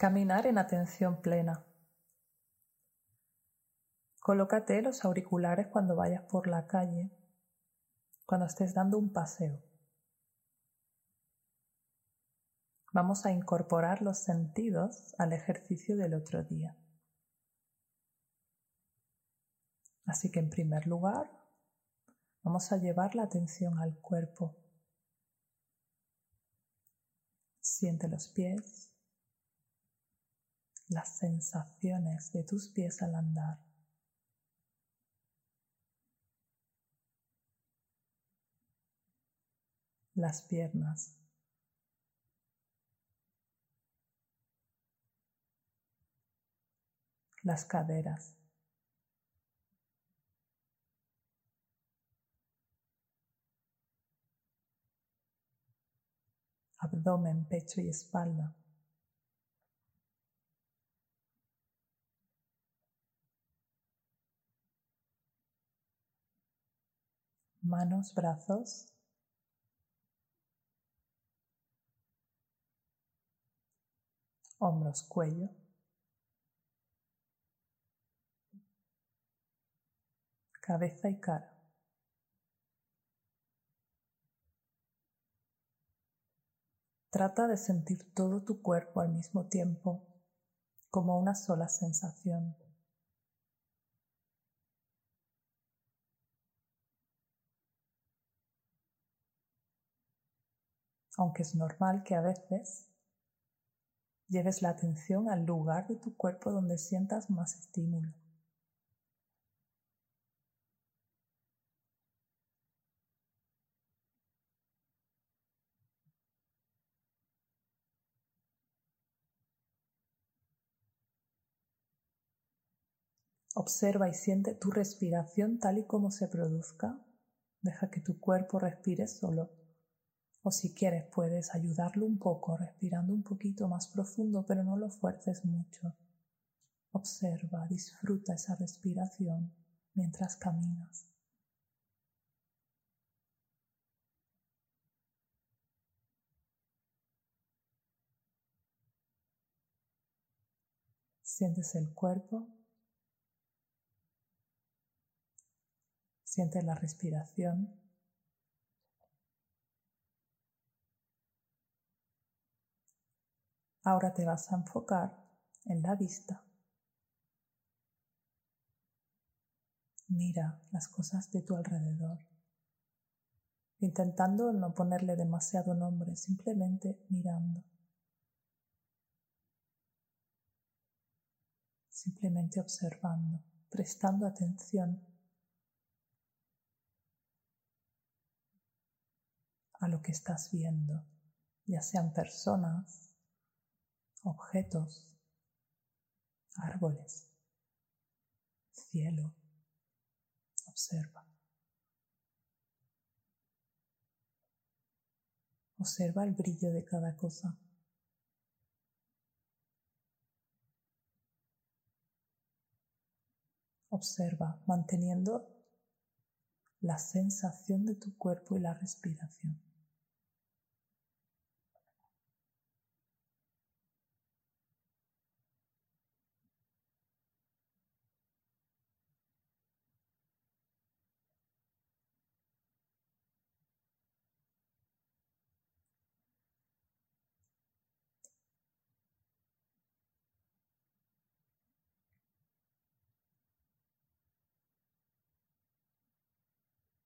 Caminar en atención plena. Colócate los auriculares cuando vayas por la calle, cuando estés dando un paseo. Vamos a incorporar los sentidos al ejercicio del otro día. Así que en primer lugar, vamos a llevar la atención al cuerpo. Siente los pies, las sensaciones de tus pies al andar. Las piernas. Las caderas. abdomen, pecho y espalda. Manos, brazos. Hombros, cuello. Cabeza y cara. Trata de sentir todo tu cuerpo al mismo tiempo, como una sola sensación. Aunque es normal que a veces lleves la atención al lugar de tu cuerpo donde sientas más estímulo. Observa y siente tu respiración tal y como se produzca. Deja que tu cuerpo respire solo. O si quieres puedes ayudarlo un poco respirando un poquito más profundo, pero no lo fuerces mucho. Observa, disfruta esa respiración mientras caminas. Sientes el cuerpo Siente la respiración. Ahora te vas a enfocar en la vista. Mira las cosas de tu alrededor, intentando no ponerle demasiado nombre, simplemente mirando. Simplemente observando, prestando atención a lo que estás viendo, ya sean personas, objetos, árboles, cielo. Observa. Observa el brillo de cada cosa. Observa manteniendo la sensación de tu cuerpo y la respiración.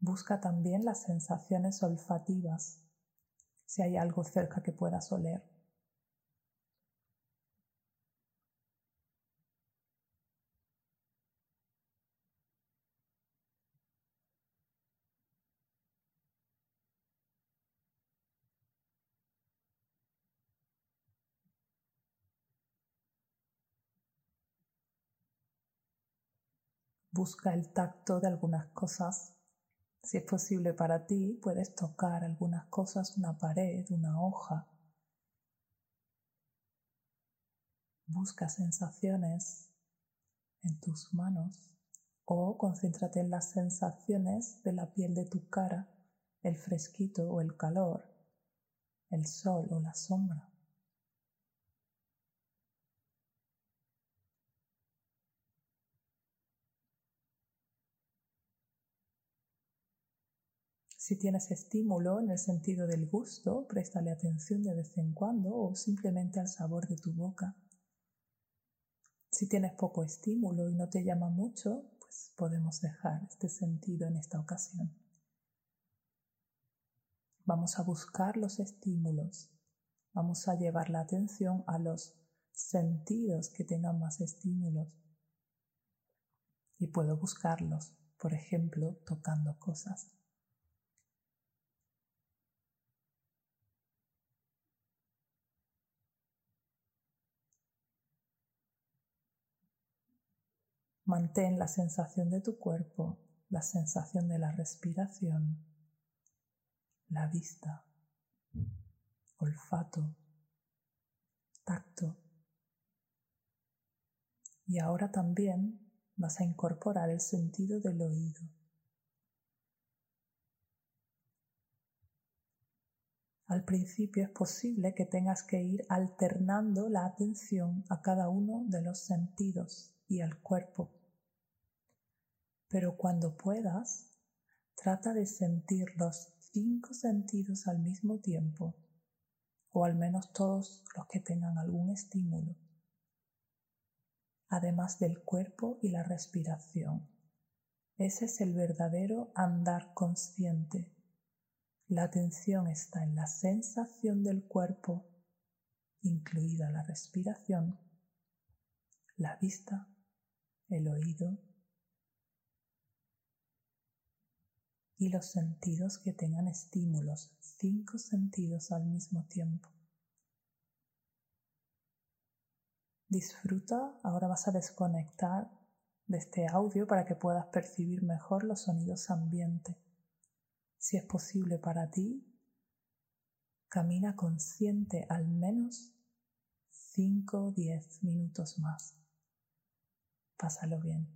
Busca también las sensaciones olfativas, si hay algo cerca que puedas oler. Busca el tacto de algunas cosas si es posible para ti, puedes tocar algunas cosas, una pared, una hoja. Busca sensaciones en tus manos o concéntrate en las sensaciones de la piel de tu cara, el fresquito o el calor, el sol o la sombra. Si tienes estímulo en el sentido del gusto, préstale atención de vez en cuando o simplemente al sabor de tu boca. Si tienes poco estímulo y no te llama mucho, pues podemos dejar este sentido en esta ocasión. Vamos a buscar los estímulos. Vamos a llevar la atención a los sentidos que tengan más estímulos. Y puedo buscarlos, por ejemplo, tocando cosas. Mantén la sensación de tu cuerpo, la sensación de la respiración, la vista, olfato, tacto. Y ahora también vas a incorporar el sentido del oído. Al principio es posible que tengas que ir alternando la atención a cada uno de los sentidos y al cuerpo. Pero cuando puedas, trata de sentir los cinco sentidos al mismo tiempo, o al menos todos los que tengan algún estímulo, además del cuerpo y la respiración. Ese es el verdadero andar consciente. La atención está en la sensación del cuerpo, incluida la respiración, la vista el oído y los sentidos que tengan estímulos, cinco sentidos al mismo tiempo. Disfruta, ahora vas a desconectar de este audio para que puedas percibir mejor los sonidos ambiente. Si es posible para ti, camina consciente al menos 5 o 10 minutos más. Pásalo bien.